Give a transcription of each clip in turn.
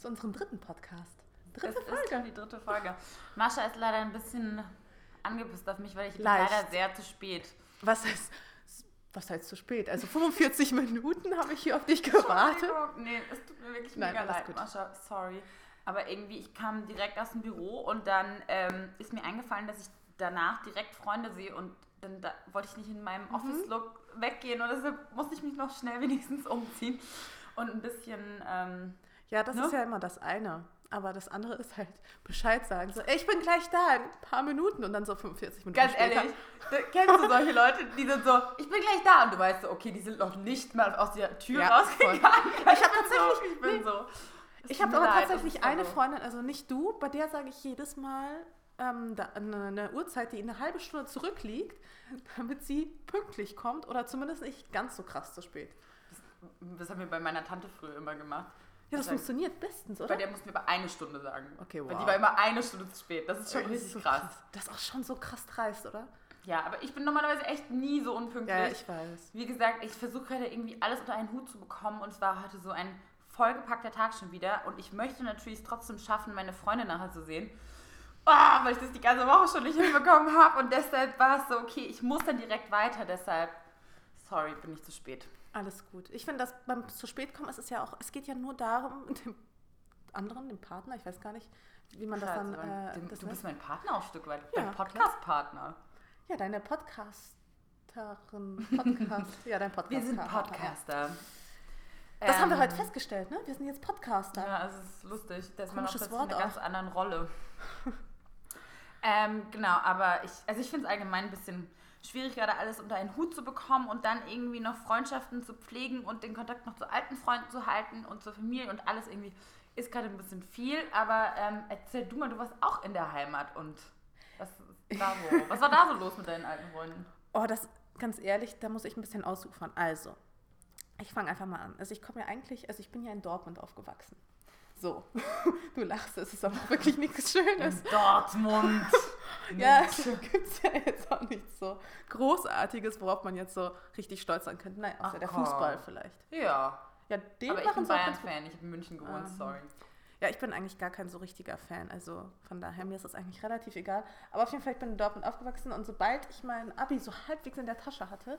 zu unserem dritten Podcast. Dritte es Folge. ist die dritte Folge. Mascha ist leider ein bisschen angepisst auf mich, weil ich bin Leicht. leider sehr zu spät. Was heißt, was heißt zu spät? Also 45 Minuten habe ich hier auf dich gewartet. Nee, es tut mir wirklich Nein, mega leid, gut. Mascha. Sorry. Aber irgendwie, ich kam direkt aus dem Büro und dann ähm, ist mir eingefallen, dass ich danach direkt Freunde sehe und dann da, wollte ich nicht in meinem mhm. Office-Look weggehen und deshalb musste ich mich noch schnell wenigstens umziehen und ein bisschen. Ähm, ja, das ne? ist ja immer das eine. Aber das andere ist halt Bescheid sagen. So, ich bin gleich da in ein paar Minuten und dann so 45 Minuten Ganz später. ehrlich, kennst du solche Leute, die sind so, ich bin gleich da und du weißt so, okay, die sind noch nicht mal aus der Tür ja, rausgegangen. Ich, ich habe tatsächlich, so, ich bin nee, so. Ich habe aber tatsächlich eine Freundin, also nicht du, bei der sage ich jedes Mal ähm, da, eine, eine Uhrzeit, die eine halbe Stunde zurückliegt, damit sie pünktlich kommt oder zumindest nicht ganz so krass zu spät. Das, das haben wir bei meiner Tante früher immer gemacht. Ja, das also, funktioniert bestens, oder? Bei der mussten wir aber eine Stunde sagen. Okay, wow. Weil die war immer eine Stunde zu spät. Das ist schon richtig ist so krass. krass. Das ist auch schon so krass dreist, oder? Ja, aber ich bin normalerweise echt nie so unpünktlich. Ja, ich weiß. Wie gesagt, ich versuche heute irgendwie alles unter einen Hut zu bekommen und es war heute so ein vollgepackter Tag schon wieder und ich möchte natürlich trotzdem schaffen, meine Freunde nachher zu sehen. Oh, weil ich das die ganze Woche schon nicht hinbekommen habe und deshalb war es so, okay, ich muss dann direkt weiter, deshalb, sorry, bin ich zu spät. Alles gut. Ich finde, dass beim zu spät kommen, es ist ja auch, es geht ja nur darum, dem anderen, dem Partner, ich weiß gar nicht, wie man das dann. Äh, dem, das du bist mein Partner auch ein Stück weit, ja, dein Podcast-Partner. Ja, deine Podcasterin, Podcast, ja, dein Podcaster. Wir sind Podcaster. Das ähm, haben wir ähm, heute festgestellt, ne? Wir sind jetzt Podcaster. Ja, es ist lustig. Da ist man auch in einer ganz anderen Rolle. ähm, genau, aber ich, also ich finde es allgemein ein bisschen schwierig, gerade alles unter einen Hut zu bekommen und dann irgendwie noch Freundschaften zu pflegen und den Kontakt noch zu alten Freunden zu halten und zur Familie und alles irgendwie ist gerade ein bisschen viel. Aber ähm, erzähl du mal, du warst auch in der Heimat und was, da so, was war da so los mit deinen alten Freunden? Oh, das ganz ehrlich, da muss ich ein bisschen ausufern. Also, ich fange einfach mal an. Also ich komme ja eigentlich, also ich bin ja in Dortmund aufgewachsen. So, du lachst, es ist aber wirklich nichts Schönes. In Dortmund. ja, gibt es ja jetzt auch nichts so Großartiges, worauf man jetzt so richtig stolz sein könnte. Nein, außer Ach, der Fußball vielleicht. Ja. Ja, den aber ich bin Bayern-Fan, ich habe in München gewohnt, ähm, sorry. Ja, ich bin eigentlich gar kein so richtiger Fan, also von daher, mir ist das eigentlich relativ egal. Aber auf jeden Fall, ich bin in Dortmund aufgewachsen und sobald ich mein Abi so halbwegs in der Tasche hatte,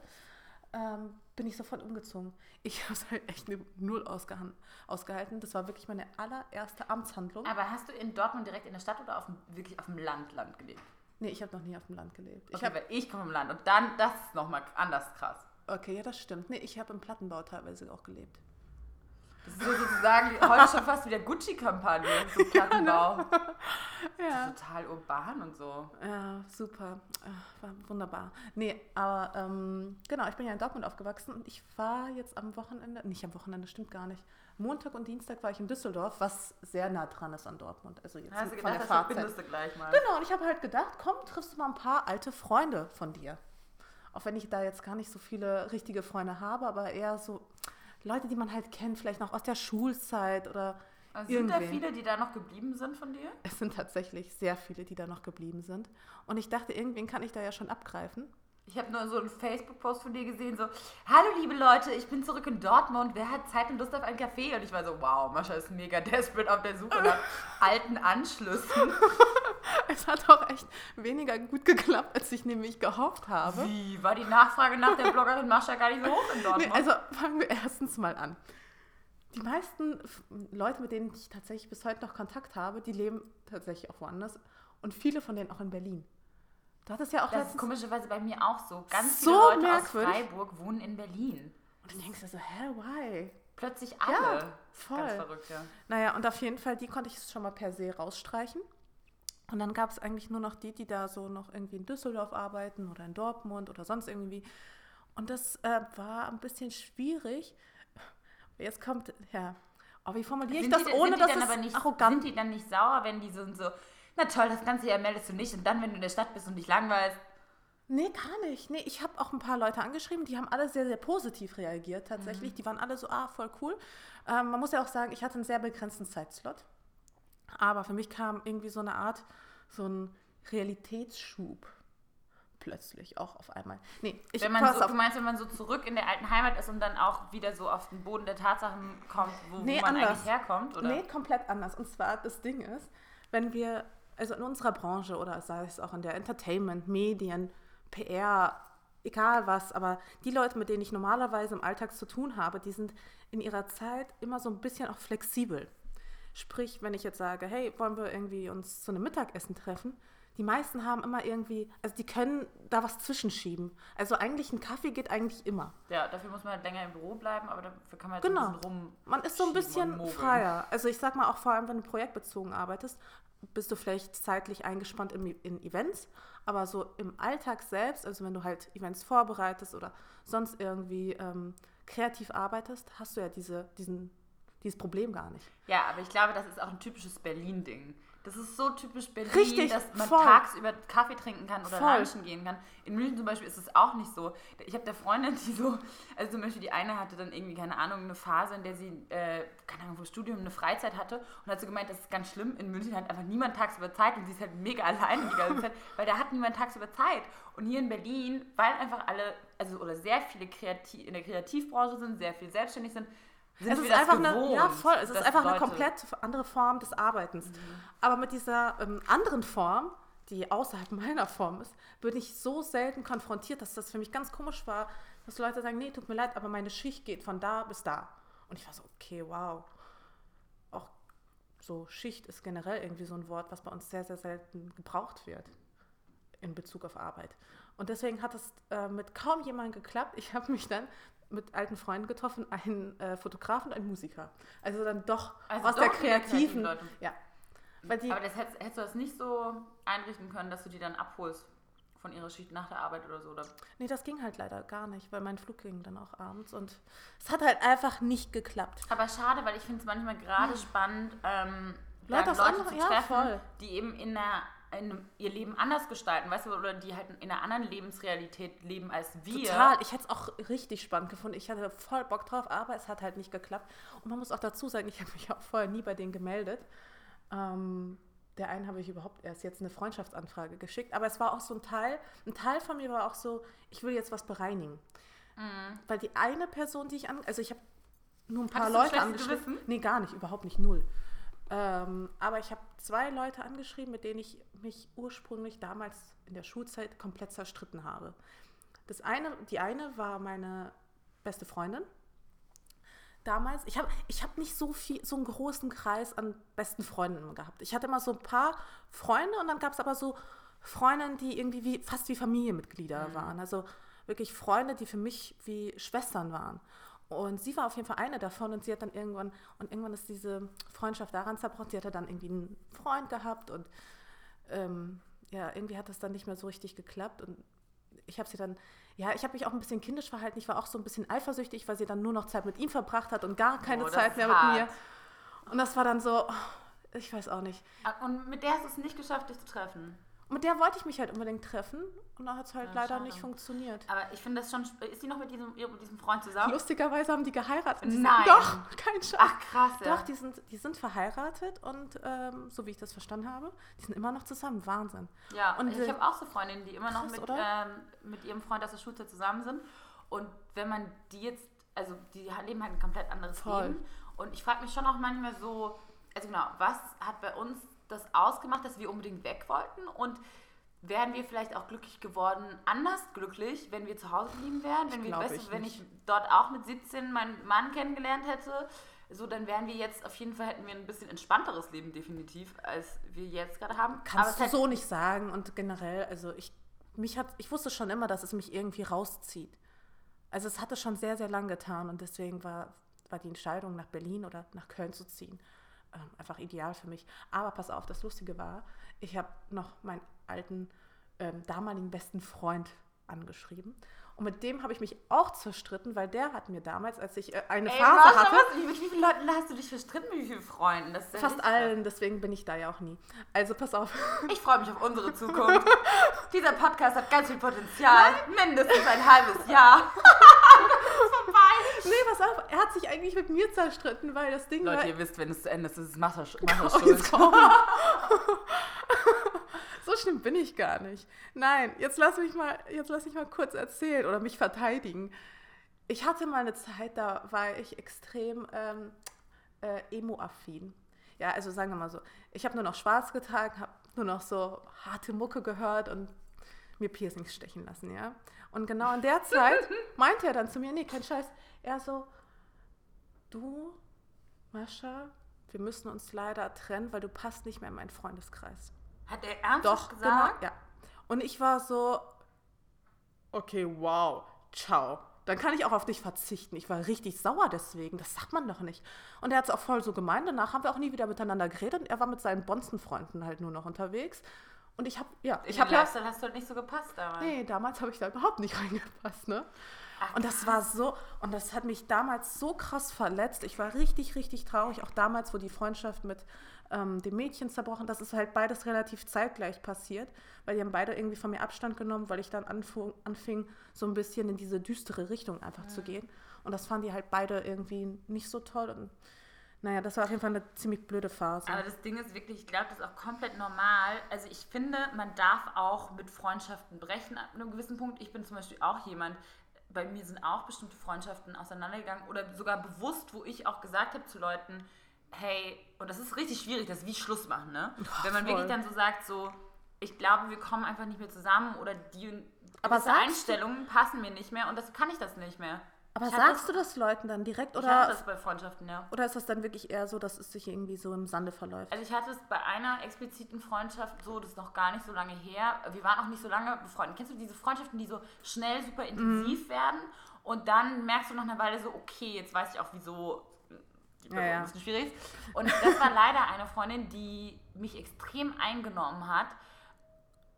ähm, bin ich sofort umgezogen. Ich habe es halt echt null ausgehalten. Das war wirklich meine allererste Amtshandlung. Aber hast du in Dortmund direkt in der Stadt oder auf dem, wirklich auf dem Land, Land gelebt? Nee, ich habe noch nie auf dem Land gelebt. Okay, ich, hab, ich komme vom Land und dann, das ist nochmal anders krass. Okay, ja, das stimmt. Nee, ich habe im Plattenbau teilweise auch gelebt. Das ist so sozusagen heute schon fast wie der Gucci-Kampagne, so Plattenbau. ja. ja. Total urban und so. Ja, super. Ach, war wunderbar. Nee, aber ähm, genau, ich bin ja in Dortmund aufgewachsen und ich war jetzt am Wochenende, nicht am Wochenende, stimmt gar nicht. Montag und Dienstag war ich in Düsseldorf, was sehr nah dran ist an Dortmund. Also jetzt Hast du gedacht, der Fahrzeit. du gleich mal. Genau, und ich habe halt gedacht, komm, triffst du mal ein paar alte Freunde von dir. Auch wenn ich da jetzt gar nicht so viele richtige Freunde habe, aber eher so Leute, die man halt kennt, vielleicht noch aus der Schulzeit oder also sind da viele, die da noch geblieben sind von dir? Es sind tatsächlich sehr viele, die da noch geblieben sind. Und ich dachte, irgendwen kann ich da ja schon abgreifen. Ich habe nur so einen Facebook-Post von dir gesehen, so, hallo liebe Leute, ich bin zurück in Dortmund, wer hat Zeit und Lust auf einen Kaffee? Und ich war so, wow, Mascha ist mega desperate auf der Suche nach alten Anschlüssen. es hat auch echt weniger gut geklappt, als ich nämlich gehofft habe. Wie? War die Nachfrage nach der Bloggerin Mascha gar nicht so hoch in Dortmund? Nee, also fangen wir erstens mal an. Die meisten Leute, mit denen ich tatsächlich bis heute noch Kontakt habe, die leben tatsächlich auch woanders. Und viele von denen auch in Berlin. Du hattest ja auch Das ist komischerweise bei mir auch so. Ganz so viele Leute merkwürdig. aus Freiburg wohnen in Berlin. Und dann denkst du so, hä, why? Plötzlich alle. Ja, voll. Ganz verrückt, ja. Naja, und auf jeden Fall, die konnte ich schon mal per se rausstreichen. Und dann gab es eigentlich nur noch die, die da so noch irgendwie in Düsseldorf arbeiten oder in Dortmund oder sonst irgendwie. Und das äh, war ein bisschen schwierig. Jetzt kommt, ja, aber wie formuliere ich das, die, ohne dass es aber nicht, arrogant... Sind die dann nicht sauer, wenn die so, so, na toll, das ganze Jahr meldest du nicht und dann, wenn du in der Stadt bist und dich langweilst... Nee, gar nicht. Nee, ich habe auch ein paar Leute angeschrieben, die haben alle sehr, sehr positiv reagiert tatsächlich. Mhm. Die waren alle so, ah, voll cool. Ähm, man muss ja auch sagen, ich hatte einen sehr begrenzten Zeitslot. Aber für mich kam irgendwie so eine Art, so ein Realitätsschub. plötzlich auch auf einmal. Nee, ich wenn man so, du meinst, wenn man so zurück in der alten Heimat ist und dann auch wieder so auf den Boden der Tatsachen kommt, wo, Nee, wo man anders. eigentlich herkommt? Oder? Nee, komplett anders. Und zwar das Ding ist, wenn wir, also in unserer Branche oder sei es auch in der Entertainment, Medien, PR, egal was, aber die Leute, mit denen ich normalerweise im Alltag zu tun habe, die sind in ihrer Zeit immer so ein bisschen auch flexibel. Sprich, wenn ich jetzt sage, hey, wollen wir irgendwie uns zu einem Mittagessen treffen? Die meisten haben immer irgendwie, also die können da was zwischenschieben. Also eigentlich ein Kaffee geht eigentlich immer. Ja, dafür muss man halt länger im Büro bleiben, aber dafür kann man halt Genau. ein bisschen rum. Man ist so ein bisschen freier. Also ich sag mal auch vor allem, wenn du projektbezogen arbeitest, bist du vielleicht zeitlich eingespannt in, in Events, aber so im Alltag selbst, also wenn du halt Events vorbereitest oder sonst irgendwie ähm, kreativ arbeitest, hast du ja diese, diesen, dieses Problem gar nicht. Ja, aber ich glaube, das ist auch ein typisches Berlin-Ding. Das ist so typisch Berlin, Richtig, dass man voll. tagsüber Kaffee trinken kann oder Voll. lunchen gehen kann. In München zum Beispiel ist es auch nicht so. Ich habe da Freundin, die so, also zum Beispiel die eine hatte dann irgendwie, keine Ahnung, eine Phase, in der sie, äh, keine Ahnung, vom Studium eine Freizeit hatte und hat so gemeint, das ist ganz schlimm. In München hat einfach niemand tagsüber Zeit und sie ist halt mega alleine die ganze Zeit, weil da hat niemand tagsüber Zeit. Und hier in Berlin, weil einfach alle, also oder sehr viele Kreativ in der Kreativbranche sind, sehr viel selbstständig sind, sind es ist einfach gewohnt, eine, ja voll, es ist einfach eine Leute- Mhm. komplett andere Form des Arbeitens. Aber mit dieser ähm, anderen Form, die außerhalb meiner Form ist, bin ich so selten konfrontiert, dass das für mich ganz komisch war, dass Leute sagen, nee, tut mir leid, aber meine Schicht geht von da bis da. Und ich war so, okay, wow. Auch so Schicht ist generell irgendwie so ein Wort, was bei uns sehr, sehr selten gebraucht wird in Bezug auf Arbeit. Und deswegen hat es äh, mit kaum jemandem geklappt. Ich habe mich dann mit alten Freunden getroffen, einen äh, Fotografen und einen Musiker. Also dann doch Also aus doch der kreativen. Leute. Ja. Die, Aber das hättest, hättest du das nicht so einrichten können, dass du die dann abholst von ihrer Schicht nach der Arbeit oder so? Oder? nee, das ging halt leider gar nicht, weil mein Flug ging dann auch abends und es hat halt einfach nicht geklappt. Aber schade, weil ich finde es manchmal gerade spannend, ähm, Leute Leute zu ja, treffen, voll. die eben in der in ihr Leben anders gestalten, weißt du, oder die halt in einer anderen Lebensrealität leben als wir. Total. Ich hätte es auch richtig spannend gefunden. Ich hatte voll Bock drauf, aber es hat halt nicht geklappt. Und man muss auch dazu sagen, ich habe mich auch vorher nie bei denen gemeldet. Ähm, der einen habe ich überhaupt erst jetzt eine Freundschaftsanfrage geschickt. Aber es war auch so ein Teil, ein Teil von mir war auch so, ich will jetzt was bereinigen. Mhm. Weil die eine Person, die ich an, also ich habe nur ein paar Hattest Leute angeschrieben. Nee, gar nicht, überhaupt nicht, null. Ähm, aber ich habe zwei Leute angeschrieben, mit denen ich mich ursprünglich damals in der Schulzeit komplett zerstritten habe. Das eine, die eine war meine beste Freundin. Damals, ich habe ich hab nicht so viel, so einen großen Kreis an besten Freunden gehabt. Ich hatte immer so ein paar Freunde und dann gab es aber so Freundinnen, die irgendwie wie, fast wie Familienmitglieder waren. Also wirklich Freunde, die für mich wie Schwestern waren. Und sie war auf jeden Fall eine davon und sie hat dann irgendwann, und irgendwann ist diese Freundschaft daran zerbrochen. Sie hatte dann irgendwie einen Freund gehabt und ähm, ja, irgendwie hat das dann nicht mehr so richtig geklappt und ich habe sie dann, ja, ich habe mich auch ein bisschen kindisch verhalten. Ich war auch so ein bisschen eifersüchtig, weil sie dann nur noch Zeit mit ihm verbracht hat und gar keine Oh, Zeit mehr hart. mit mir. Und das war dann so, oh, ich weiß auch nicht. Ah, Und mit der hast du es nicht geschafft, dich zu treffen. Und mit der wollte ich mich halt unbedingt treffen und da hat es halt Ja, leider schade. nicht funktioniert. Aber ich finde das schon. Ist die noch mit diesem, mit diesem Freund zusammen? Lustigerweise haben die geheiratet. Die Nein. Sind, doch, kein Scheiß. Ach krass, ja. Doch, die sind, die sind verheiratet und ähm, so wie ich das verstanden habe, die sind immer noch zusammen. Wahnsinn. Ja, Und ich habe auch so Freundinnen, die immer noch krass, mit, ähm, mit ihrem Freund aus der Schulzeit zusammen sind. Und wenn man die jetzt, also die leben halt ein komplett anderes Voll. Leben. Und ich frage mich schon auch manchmal so, also genau, was hat bei uns das ausgemacht, dass wir unbedingt weg wollten? Und wären wir vielleicht auch glücklich geworden, anders glücklich, wenn wir zu Hause geblieben wären? Wenn, wir, weißt ich wenn ich dort auch mit 17 meinen Mann kennengelernt hätte, so, dann wären wir jetzt auf jeden Fall, hätten wir ein bisschen entspannteres Leben definitiv, als wir jetzt gerade haben. Kannst es du so nicht sagen und generell, also ich, mich hat, ich wusste schon immer, dass es mich irgendwie rauszieht. Also es hatte schon sehr, sehr lang getan und deswegen war, war die Entscheidung, nach Berlin oder nach Köln zu ziehen, ähm, einfach ideal für mich. Aber pass auf, das Lustige war, ich habe noch meinen alten, ähm, damaligen besten Freund angeschrieben und mit dem habe ich mich auch zerstritten, weil der hat mir damals, als ich äh, eine Ey, Phase hatte, was? Mit wie vielen Leuten hast du dich verstritten? Mit wie vielen Freunden? Ja fast allen, deswegen bin ich da ja auch nie. Also pass auf. Ich freue mich auf unsere Zukunft. Dieser Podcast hat ganz viel Potenzial. Mindestens ein halbes Jahr. Nee, pass auf, er hat sich eigentlich mit mir zerstritten, weil das Ding war. Leute, ihr wisst, wenn es zu Ende ist, ist es Oh, jetzt komm. so schlimm bin ich gar nicht. Nein, jetzt lass mich mal, jetzt lass mich mal kurz erzählen oder mich verteidigen. Ich hatte mal eine Zeit, da war ich extrem ähm, äh, emo-affin. Ja, also sagen wir mal so, ich habe nur noch schwarz getragen, habe nur noch so harte Mucke gehört und mir Piercings stechen lassen, ja. Und genau in der Zeit meinte er dann zu mir, nee, kein Scheiß, er so, du, Mascha, wir müssen uns leider trennen, weil du passt nicht mehr in meinen Freundeskreis. Hat er ernsthaft Doch, gesagt? genau, ja. Und ich war so, okay, wow, ciao. Dann kann ich auch auf dich verzichten. Ich war richtig sauer deswegen. Das sagt man doch nicht. Und er hat es auch voll so gemeint. Danach haben wir auch nie wieder miteinander geredet. Und er war mit seinen Bonzenfreunden halt nur noch unterwegs. Und ich habe, ja, Ich ich habe ja. Lifestyle hast du halt nicht so gepasst damals. Nee, damals habe ich da überhaupt nicht reingepasst, ne? Ach, Und das war so, und das hat mich damals so krass verletzt. Ich war richtig, richtig traurig. Auch damals, wo die Freundschaft mit ähm, dem Mädchen zerbrochen, das ist halt beides relativ zeitgleich passiert, weil die haben beide irgendwie von mir Abstand genommen, weil ich dann anfu- anfing, so ein bisschen in diese düstere Richtung einfach zu gehen. Und das fanden die halt beide irgendwie nicht so toll. Und naja, das war auf jeden Fall eine ziemlich blöde Phase. Aber das Ding ist wirklich, ich glaube, das ist auch komplett normal. Also ich finde, man darf auch mit Freundschaften brechen ab einem gewissen Punkt. Ich bin zum Beispiel auch jemand, bei mir sind auch bestimmte Freundschaften auseinandergegangen oder sogar bewusst, wo ich auch gesagt habe zu Leuten, hey, und das ist richtig schwierig, das ist wie Schluss machen, ne? Wenn man voll. wirklich dann so sagt, so, ich glaube, wir kommen einfach nicht mehr zusammen oder die Aber sagst du- Einstellungen passen mir nicht mehr und das kann ich das nicht mehr. Aber ich sagst du das Leuten dann direkt Ich oder, hatte das bei Freundschaften, ja. oder ist das dann wirklich eher so, dass es sich irgendwie so im Sande verläuft? Also ich hatte es bei einer expliziten Freundschaft so, das ist noch gar nicht so lange her. Wir waren auch nicht so lange befreundet. Kennst du diese Freundschaften, die so schnell super intensiv werden und dann merkst du nach einer Weile so, okay, jetzt weiß ich auch, wieso die Person Ja, ja. ein bisschen schwierig ist. Und das war leider eine Freundin, die mich extrem eingenommen hat.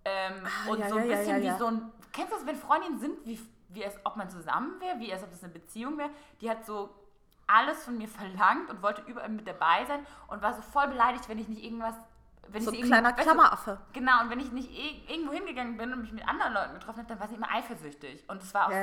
Ähm, Ah, und ja, so ein bisschen wie so ein. Kennst du das, wenn Freundinnen sind, wie, wie es, ob man zusammen wäre, wie es, ob das eine Beziehung wäre? Die hat so alles von mir verlangt und wollte überall mit dabei sein und war so voll beleidigt, wenn ich nicht irgendwas. Wenn so ich ein kleiner Klammeraffe. Genau, und wenn ich nicht ir- irgendwo hingegangen bin und mich mit anderen Leuten getroffen habe, dann war sie immer eifersüchtig. Und es war auch so.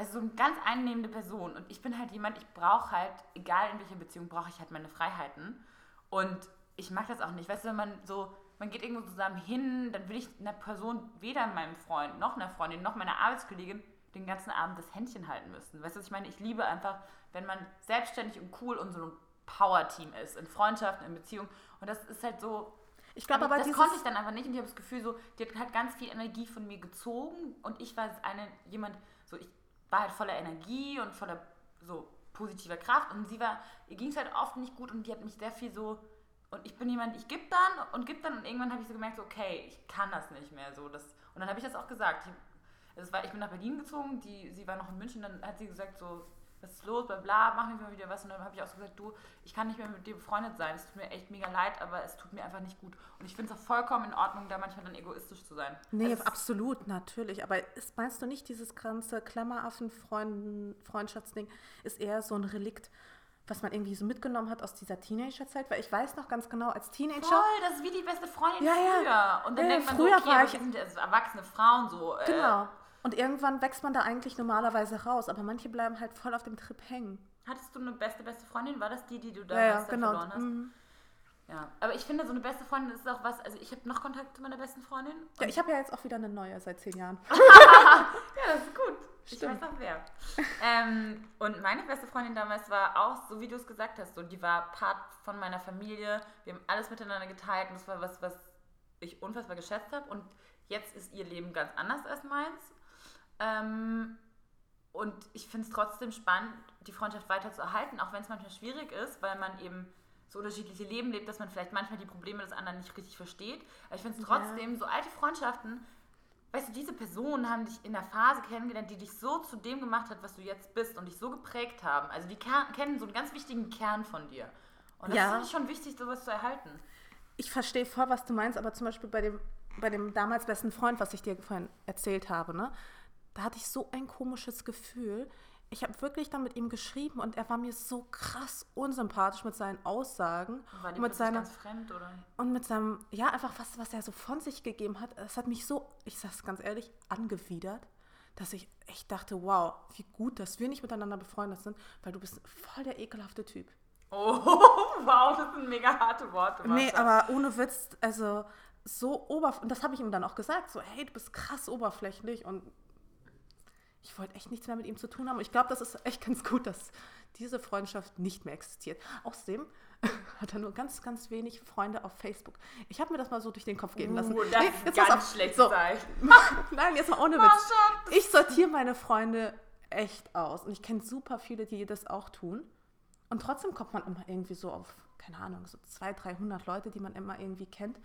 Also so eine ganz einnehmende Person. Und ich bin halt jemand, ich brauche halt, egal in welcher Beziehung, brauche ich halt meine Freiheiten. Und ich mag das auch nicht. Weißt du, wenn man so, man geht irgendwo zusammen hin, dann will ich einer Person, weder meinem Freund, noch einer Freundin, noch meiner Arbeitskollegin, den ganzen Abend das Händchen halten müssen. Weißt du, was ich meine? Ich liebe einfach, wenn man selbstständig und cool und so ein Power-Team ist, in Freundschaften, in Beziehungen. Und das ist halt so, Ich glaube aber, das dieses, konnte ich dann einfach nicht und ich habe das Gefühl, so, die hat halt ganz viel Energie von mir gezogen und ich war jetzt eine, jemand, so, ich war halt voller Energie und voller so positiver Kraft und sie war, ihr ging es halt oft nicht gut und die hat mich sehr viel so, und ich bin jemand, ich gebe dann und gebe dann und irgendwann habe ich so gemerkt, so, okay, ich kann das nicht mehr, so, das, und dann habe ich das auch gesagt. Ich, es war, ich bin nach Berlin gezogen, die, sie war noch in München, dann hat sie gesagt, so, was ist los, bla bla, machen wir mal wieder was. Und dann habe ich auch so gesagt, du, ich kann nicht mehr mit dir befreundet sein. Es tut mir echt mega leid, aber es tut mir einfach nicht gut. Und ich finde es auch vollkommen in Ordnung, da manchmal dann egoistisch zu sein. Nee, Es absolut, natürlich. Aber ist, meinst du nicht, dieses ganze Klammeraffen-Freundschaftsding ist eher so ein Relikt, was man irgendwie so mitgenommen hat aus dieser Teenagerzeit? Weil ich weiß noch ganz genau, als Teenager. Voll, das ist wie die beste Freundin Ja, ja. früher. Und dann Ja, denkt man früher so, okay, war ich- sind ja also erwachsene Frauen so. Äh, Genau. Und irgendwann wächst man da eigentlich normalerweise raus, aber manche bleiben halt voll auf dem Trip hängen. Hattest du eine beste, beste Freundin? War das die, die du Ja, damals ja, da genau. verloren hast? Mhm. Ja. Aber ich finde, so eine beste Freundin ist auch was, also ich habe noch Kontakt zu meiner besten Freundin. Ja, ich habe ja jetzt auch wieder eine neue seit zehn Jahren. Ja, das ist gut. Ich Stimmt. weiß auch wer. ähm, und meine beste Freundin damals war auch, so wie du es gesagt hast, so, die war Part von meiner Familie. Wir haben alles miteinander geteilt und das war was, was ich unfassbar geschätzt habe. Und jetzt ist ihr Leben ganz anders als meins. Ähm, und ich finde es trotzdem spannend, die Freundschaft weiter zu erhalten, auch wenn es manchmal schwierig ist, weil man eben so unterschiedliche Leben lebt, dass man vielleicht manchmal die Probleme des anderen nicht richtig versteht. Aber ich finde es Ja. trotzdem, so alte Freundschaften, weißt du, diese Personen haben dich in der Phase kennengelernt, die dich so zu dem gemacht hat, was du jetzt bist und dich so geprägt haben. Also die kennen so einen ganz wichtigen Kern von dir. Und das Ja. finde ich schon wichtig, sowas zu erhalten. Ich verstehe voll, was du meinst, aber zum Beispiel bei dem, bei dem damals besten Freund, was ich dir vorhin erzählt habe, ne, da hatte ich so ein komisches Gefühl. Ich habe wirklich dann mit ihm geschrieben und er war mir so krass unsympathisch mit seinen Aussagen War und mit seiner ganz fremd, oder? und mit seinem ja einfach was, was er so von sich gegeben hat. Es hat mich so, ich sag's ganz ehrlich, angewidert, dass ich echt dachte, wow, wie gut, dass wir nicht miteinander befreundet sind, weil du bist voll der ekelhafte Typ. Oh, wow, das sind mega harte Worte. Nee, Martha. aber ohne Witz, also so oberflächlich, und das habe ich ihm dann auch gesagt, so, hey, du bist krass oberflächlich und ich wollte echt nichts mehr mit ihm zu tun haben. Und ich glaube, das ist echt ganz gut, dass diese Freundschaft nicht mehr existiert. Außerdem hat er nur ganz, ganz wenig Freunde auf Facebook. Ich habe mir das mal so durch den Kopf gehen lassen. Uh, das Nee, jetzt ganz auf. schlecht So. Zeichen. Nein, jetzt mal ohne Oh, Witz. Ich sortiere meine Freunde echt aus. Und ich kenne super viele, die das auch tun. Und trotzdem kommt man immer irgendwie so auf, keine Ahnung, so 200, 300 Leute, die man immer irgendwie kennt.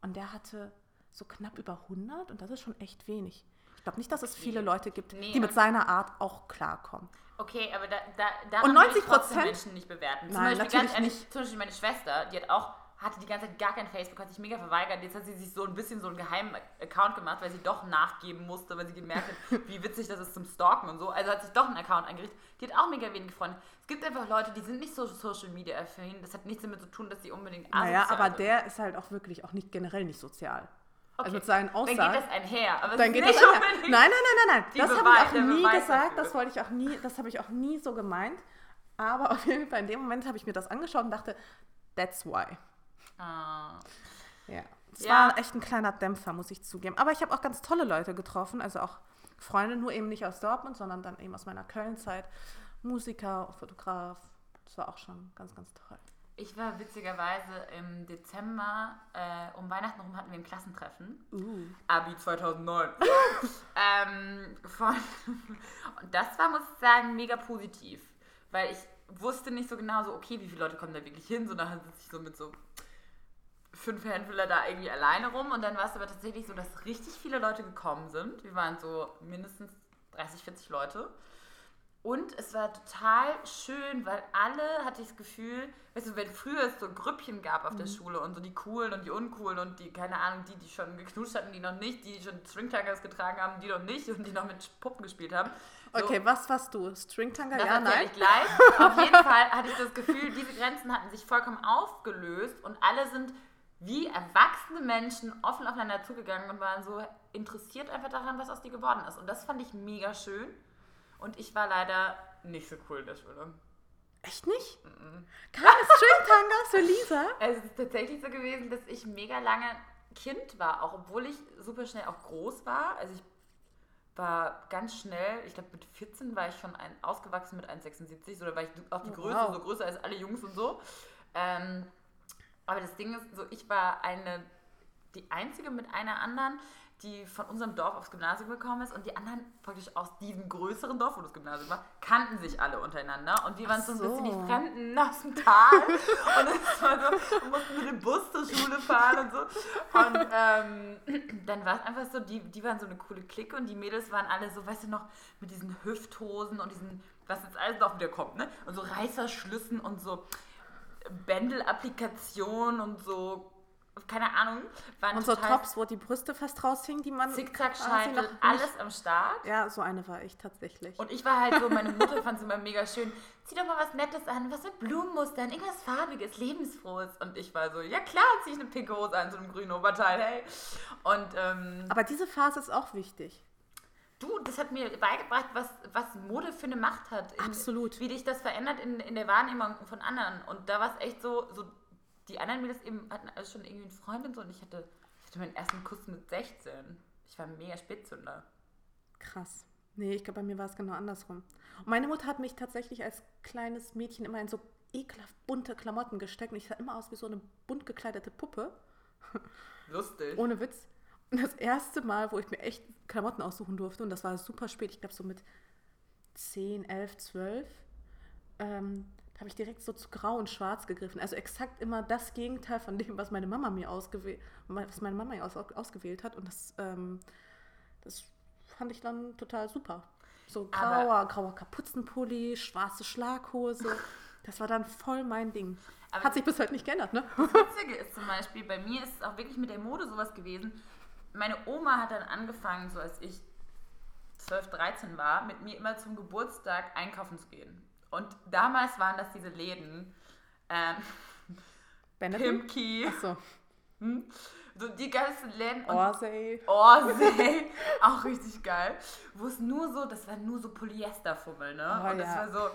Und der hatte so knapp über 100 und das ist schon echt wenig. Ich glaube nicht, dass es viele Leute gibt, Nee, die mit seiner Art auch klarkommen. Okay, aber da, da, da Und würde ich 90% trotzdem Menschen nicht bewerten. Zum Nein, Beispiel natürlich ehrlich, nicht. Zum Beispiel meine Schwester, die hat auch, hatte die ganze Zeit gar kein Facebook, hat sich mega verweigert. Jetzt hat sie sich so ein bisschen so einen geheimen Account gemacht, weil sie doch nachgeben musste, weil sie gemerkt hat, wie witzig das ist zum Stalken und so. Also hat sich doch einen Account eingerichtet. Die hat auch mega wenige Freunde. Es gibt einfach Leute, die sind nicht so Social Media affin. Das hat nichts damit zu tun, dass sie unbedingt Naja, asozial aber sind. der ist halt auch wirklich auch nicht generell nicht sozial. Okay. Also mit seinen Dann Aussagen. geht das einher. Aber Dann geht nicht das einher. Nein, nein, nein, nein, nein. Das habe ich auch nie gesagt. dafür. Das wollte ich auch nie, das habe ich auch nie so gemeint. Aber auf jeden Fall in dem Moment habe ich mir das angeschaut und dachte, that's why. Ah. Ja. Es Ja. war echt ein kleiner Dämpfer, muss ich zugeben. Aber ich habe auch ganz tolle Leute getroffen, also auch Freunde, nur eben nicht aus Dortmund, sondern dann eben aus meiner Köln-Zeit. Musiker, Fotograf. Das war auch schon ganz, ganz toll. Ich war witzigerweise im Dezember, äh, um Weihnachten rum hatten wir ein Klassentreffen. Uh. Abi 2009. ähm, von, und das war, muss ich sagen, mega positiv. Weil ich wusste nicht so genau, so, okay, wie viele Leute kommen da wirklich hin, sondern dann sitze ich so mit so fünf Handfüller da irgendwie alleine rum. Und dann war es aber tatsächlich so, dass richtig viele Leute gekommen sind. Wir waren so mindestens 30, 40 Leute. Und es war total schön, weil alle, hatte ich das Gefühl, weißt du, wenn früher es so Grüppchen gab auf der Schule und so die coolen und die uncoolen und die, keine Ahnung, die, die schon geknutscht hatten, die noch nicht, die schon Stringtangers getragen haben, die noch nicht und die noch mit Puppen gespielt haben. So, Okay, was warst du? Stringtanga? das Ja, nein? ich gleich. Auf jeden Fall hatte ich das Gefühl, diese Grenzen hatten sich vollkommen aufgelöst und alle sind wie erwachsene Menschen offen aufeinander zugegangen und waren so interessiert einfach daran, was aus dir geworden ist. Und das fand ich mega schön. Und ich war leider nicht so cool in der Schule. Echt nicht? Keine Stringtangas für Lisa? Es ist tatsächlich so gewesen, dass ich mega lange Kind war, auch obwohl ich super schnell auch groß war. Also ich war ganz schnell, ich glaube mit 14 war ich schon ein, ausgewachsen mit 1,76, so da war ich auch die Oh, Größe, wow. so größer als alle Jungs und so. Ähm, aber das Ding ist, so ich war eine, die einzige mit einer anderen, die von unserem Dorf aufs Gymnasium gekommen ist und die anderen praktisch aus diesem größeren Dorf, wo das Gymnasium war, kannten sich alle untereinander und wir waren so ein so. bisschen die Fremden aus dem Tal. Und es war so, wir mussten mit dem Bus zur Schule fahren und so. Und ähm, dann war es einfach so, die, die waren so eine coole Clique und die Mädels waren alle so, weißt du noch, mit diesen Hüfthosen und diesen, was jetzt alles noch wieder kommt, ne, und so Reißverschlüssen und so Bändel-Applikationen und so, keine Ahnung, waren Und so Tops, wo die Brüste fast raushingen, die man. Zickzack-Scheitel, alles am Start. Ja, so eine war ich tatsächlich. Und ich war halt so, meine Mutter fand es immer mega schön. Zieh doch mal was Nettes an, was mit Blumenmustern, irgendwas Farbiges, Lebensfrohes. Und ich war so, ja klar, zieh ich eine pinke Hose an, so einem grünen Oberteil, hey. Und ähm, Aber diese Phase ist auch wichtig. du, das hat mir beigebracht, was, was Mode für eine Macht hat. In, Absolut. Wie dich das verändert in, in der Wahrnehmung von anderen. Und da war es echt so, so, die anderen Mädels eben hatten alles schon irgendwie eine Freundin so und ich hatte, ich hatte meinen ersten Kuss mit 16. Ich war mega Spätzünder. Krass. Nee, ich glaube, bei mir war es genau andersrum. Und meine Mutter hat mich tatsächlich als kleines Mädchen immer in so ekelhaft bunte Klamotten gesteckt. Und ich sah immer aus wie so eine bunt gekleidete Puppe. Lustig. Ohne Witz. Und das erste Mal, wo ich mir echt Klamotten aussuchen durfte, und das war super spät, ich glaube so mit 10, 11, 12, ähm, da habe ich direkt so zu grau und schwarz gegriffen. Also exakt immer das Gegenteil von dem, was meine Mama mir ausgewählt, was meine Mama aus, ausgewählt hat. Und das, ähm, das fand ich dann total super. So Aber- grauer, grauer Kapuzenpulli, schwarze Schlaghose. Das war dann voll mein Ding. Hat sich bis heute nicht geändert, ne? Das Witzige ist zum Beispiel, bei mir ist es auch wirklich mit der Mode sowas gewesen. Meine Oma hat dann angefangen, so als ich 12, 13 war, mit mir immer zum Geburtstag einkaufen zu gehen. Und damals waren das diese Läden, ähm, Benetton? Pimki, Achso, hm, so die ganzen Läden Orsay. Orsay, auch richtig geil, wo es nur so, das war nur so Polyesterfummel, ne? Oh, und das ja. war so,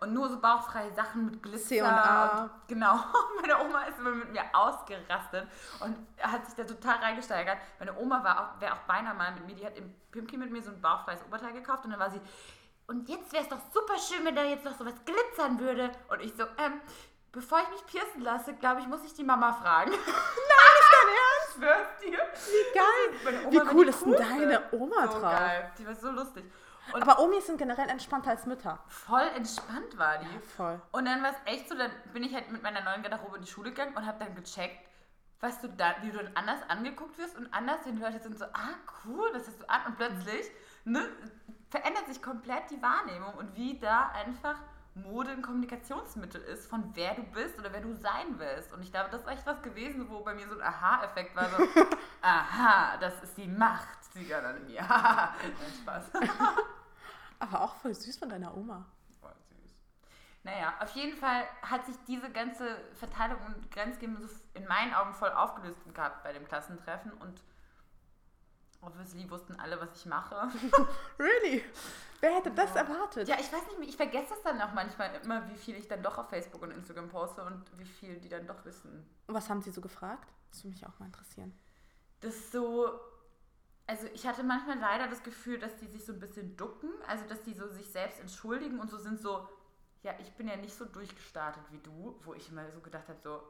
Und nur so bauchfreie Sachen mit Glitzer. Und, genau. Meine Oma ist immer mit mir ausgerastet und hat sich da total reingesteigert. Meine Oma war auch, wäre auch beinahe mal mit mir, die hat im Pimki mit mir so ein bauchfreies Oberteil gekauft und dann war sie, und jetzt wäre es doch super schön, wenn da jetzt noch sowas glitzern würde. Und ich so, ähm, bevor ich mich piercen lasse, glaube ich, muss ich die Mama fragen. Nein, nicht dein Ernst? Schwör's dir. Wie geil. Oma Wie cool ist denn deine Oma so drauf? geil. Die war so lustig. Und Aber Omis sind generell entspannter als Mütter. voll entspannt war die. Voll. Und dann war es echt so, dann bin ich halt mit meiner neuen Garderobe in die Schule gegangen und habe dann gecheckt, was du da, wie du dann anders angeguckt wirst und anders, wenn die Leute sind so, ah cool, was hast du an? Und plötzlich ne, verändert sich komplett die Wahrnehmung und wie da einfach Mode ein Kommunikationsmittel ist, von wer du bist oder wer du sein willst. Und ich glaube, das ist echt was gewesen, wo bei mir so ein Aha-Effekt war, so, aha, das ist die Macht, die mir. Nein, Spaß. Aber auch voll süß von deiner Oma. Voll süß. Naja, auf jeden Fall hat sich diese ganze Verteilung und Grenzgebung in meinen Augen voll aufgelöst gehabt bei dem Klassentreffen und obviously wussten alle, was ich mache. Really? Wer hätte das erwartet? Ja, ich weiß nicht, ich vergesse es dann auch manchmal immer, wie viel ich dann doch auf Facebook und Instagram poste und wie viel die dann doch wissen. Und was haben sie so gefragt? Das würde mich auch mal interessieren. Das ist so. Also ich hatte manchmal leider das Gefühl, dass die sich so ein bisschen ducken, also dass die so sich selbst entschuldigen und so sind so, ja, ich bin ja nicht so durchgestartet wie du, wo ich immer so gedacht habe, so,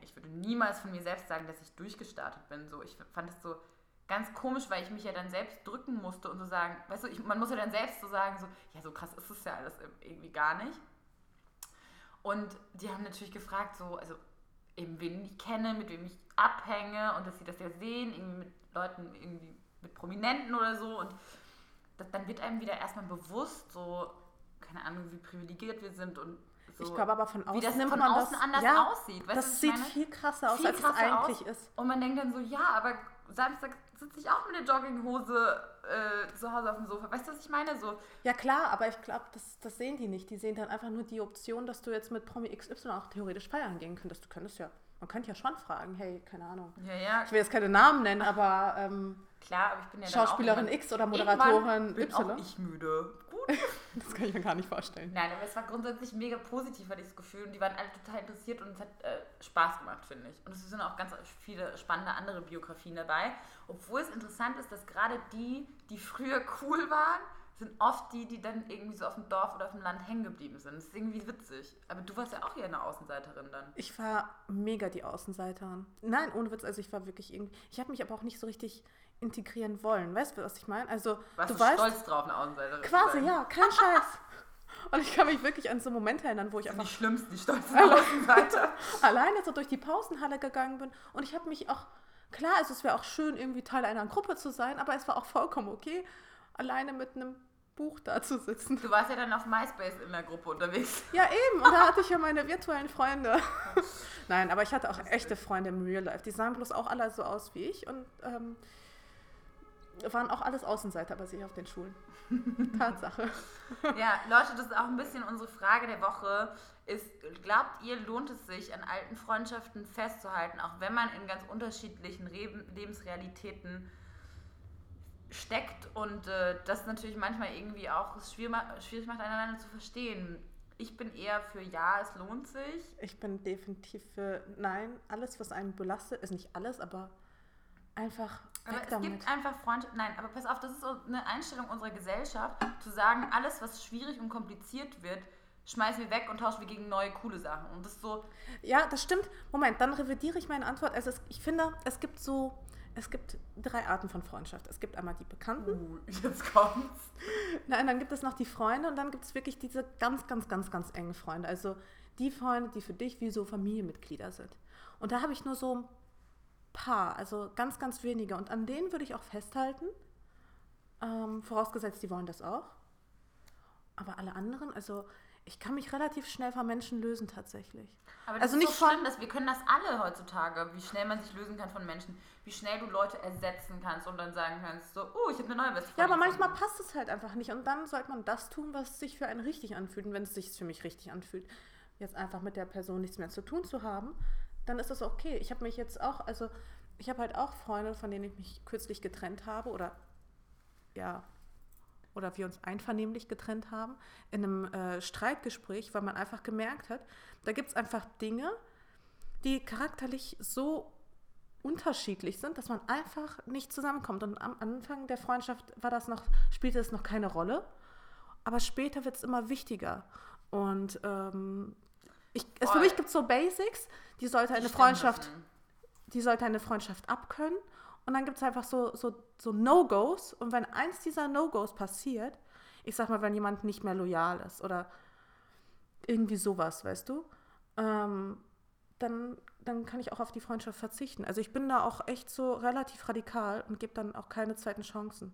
ich würde niemals von mir selbst sagen, dass ich durchgestartet bin. So, ich fand es so ganz komisch, weil ich mich ja dann selbst drücken musste und so sagen, weißt du, ich, man muss ja dann selbst so sagen, so, ja, so krass ist es ja alles irgendwie gar nicht. Und die haben natürlich gefragt, so, also eben wen ich kenne, mit wem ich abhänge und dass sie das ja sehen, irgendwie mit Leuten, irgendwie mit Prominenten oder so. Und das, dann wird einem wieder erstmal bewusst, so, keine Ahnung, wie privilegiert wir sind und so. ich glaube aber von außen wie das von man außen das, anders ja, aussieht. Weißt das sieht meine? viel krasser aus, Viel als es krasser eigentlich aus. ist. Und man denkt dann so, ja, aber Samstag sitze ich auch mit der Jogginghose äh, zu Hause auf dem Sofa. Weißt du, was ich meine? So, Ja klar, aber ich glaube, das, das sehen die nicht. Die sehen dann einfach nur die Option, dass du jetzt mit Promi XY auch theoretisch feiern gehen könntest. Du könntest ja, man könnte ja schon fragen, hey, keine Ahnung. ja, ja, Ich will jetzt keine Namen nennen, aber ähm, klar, aber ich bin ja Schauspielerin X oder Moderatorin bin Y. auch ich müde. Gut. Das kann ich mir gar nicht vorstellen. Nein, aber es war grundsätzlich mega positiv, hatte ich das Gefühl. Und die waren alle total interessiert und es hat äh, Spaß gemacht, finde ich. Und es sind auch ganz viele spannende andere Biografien dabei. Obwohl es interessant ist, dass gerade die, die früher cool waren, sind oft die, die dann irgendwie so auf dem Dorf oder auf dem Land hängen geblieben sind. Das ist irgendwie witzig. Aber du warst ja auch hier eine Außenseiterin dann. Ich war mega die Außenseiterin. Nein, ohne Witz, also ich war wirklich irgendwie. Ich habe mich aber auch nicht so richtig integrieren wollen. Weißt du, was ich meine? Also, Warst du du, weißt. stolz drauf, eine Außenseiterin zu Quasi, ja, kein Scheiß. Und ich kann mich wirklich an so Momente erinnern, wo ich einfach die schlimmsten, die stolzen Außenseiter. alleine so durch die Pausenhalle gegangen bin. Und ich habe mich auch, klar, also es wäre auch schön, irgendwie Teil einer Gruppe zu sein, aber es war auch vollkommen okay, alleine mit einem Buch da zu sitzen. Du warst ja dann auf MySpace in der Gruppe unterwegs. Ja, eben. Und da hatte ich ja meine virtuellen Freunde. Nein, aber ich hatte auch echte Freunde im Real Life. Die sahen bloß auch alle so aus wie ich und ähm, waren auch alles Außenseiter bei sich auf den Schulen. Tatsache. Ja, Leute, das ist auch ein bisschen unsere Frage der Woche. Ist, glaubt ihr, lohnt es sich, an alten Freundschaften festzuhalten, auch wenn man in ganz unterschiedlichen Re Lebensrealitäten steckt und äh, das natürlich manchmal irgendwie auch schwierig ma- schwierig macht, einander zu verstehen? Ich bin eher für ja, es lohnt sich. Ich bin definitiv für nein. Alles, was einen belastet, ist nicht alles, aber einfach Aber weg es damit. gibt einfach Freundschaft. Nein, aber pass auf, das ist so eine Einstellung unserer Gesellschaft, zu sagen, alles, was schwierig und kompliziert wird, schmeißen wir weg und tauschen wir gegen neue, coole Sachen. Und das ist so, Ja, das stimmt. Moment, dann revidiere ich meine Antwort. Also es, ich finde, es gibt so, es gibt drei Arten von Freundschaft. Es gibt einmal die Bekannten, uh, jetzt kommt's. nein, dann gibt es noch die Freunde und dann gibt es wirklich diese ganz, ganz, ganz, ganz engen Freunde. Also die Freunde, die für dich wie so Familienmitglieder sind. Und da habe ich nur so ein paar, also ganz, ganz wenige. Und an denen würde ich auch festhalten, ähm, vorausgesetzt, die wollen das auch. Aber alle anderen, also ich kann mich relativ schnell von Menschen lösen tatsächlich. Aber das Also ist nicht so schlimm, dass wir können das alle heutzutage, wie schnell man sich lösen kann von Menschen, wie schnell du Leute ersetzen kannst und dann sagen kannst, so, oh, ich habe eine neue beste Ja, aber manchmal passt es halt einfach nicht. Und dann sollte man das tun, was sich für einen richtig anfühlt. Und wenn es sich für mich richtig anfühlt, jetzt einfach mit der Person nichts mehr zu tun zu haben, dann ist das okay. Ich habe mich jetzt auch, also ich habe halt auch Freunde, von denen ich mich kürzlich getrennt habe oder ja, oder wir uns einvernehmlich getrennt haben, in einem äh, Streitgespräch, weil man einfach gemerkt hat, da gibt es einfach Dinge, die charakterlich so unterschiedlich sind, dass man einfach nicht zusammenkommt. Und am Anfang der Freundschaft war das noch, spielte es noch keine Rolle, aber später wird es immer wichtiger. Und ähm, ich, es, für mich gibt es so Basics, die sollte eine Freundschaft, die sollte eine Freundschaft abkönnen. Und dann gibt es einfach so, so, so No-Gos. Und wenn eins dieser No-Gos passiert, ich sag mal, wenn jemand nicht mehr loyal ist oder irgendwie sowas, weißt du, ähm, dann, dann kann ich auch auf die Freundschaft verzichten. Also ich bin da auch echt so relativ radikal und gebe dann auch keine zweiten Chancen.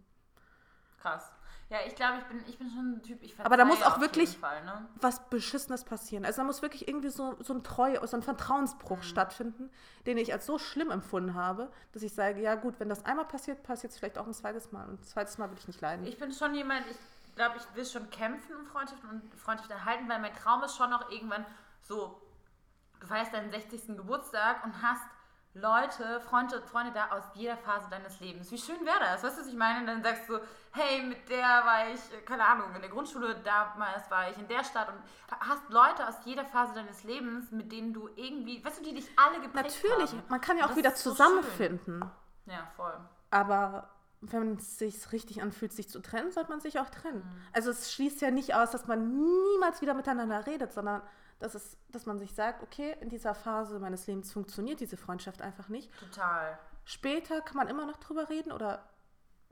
Krass. Ja, ich glaube, ich bin, ich bin schon ein Typ, ich Aber da muss auch wirklich- Fall, ne? was Beschissenes passieren. Also da muss wirklich irgendwie so, so ein Treue, so ein Vertrauensbruch stattfinden, den ich als so schlimm empfunden habe, dass ich sage, ja gut, wenn das einmal passiert, passiert es vielleicht auch ein zweites Mal. Und ein zweites Mal will ich nicht leiden. Ich bin schon jemand, ich glaube, ich will schon kämpfen um Freundschaften und Freundschaft erhalten, weil mein Traum ist schon noch irgendwann so, du feierst deinen 60. Geburtstag und hast Leute, Freunde, Freunde da aus jeder Phase deines Lebens. Wie schön wäre das? Weißt du, was ich meine? Und dann sagst du, hey, mit der war ich, äh, keine Ahnung, in der Grundschule damals war ich in der Stadt und ha- hast Leute aus jeder Phase deines Lebens, mit denen du irgendwie, weißt du, die dich alle geprägt Natürlich, haben. man kann ja auch wieder so zusammenfinden. schön. Ja, voll. Aber wenn es sich richtig anfühlt, sich zu trennen, sollte man sich auch trennen. Mhm. Also es schließt ja nicht aus, dass man niemals wieder miteinander redet, sondern dass, es, dass man sich sagt, okay, in dieser Phase meines Lebens funktioniert diese Freundschaft einfach nicht. Total. Später kann man immer noch drüber reden oder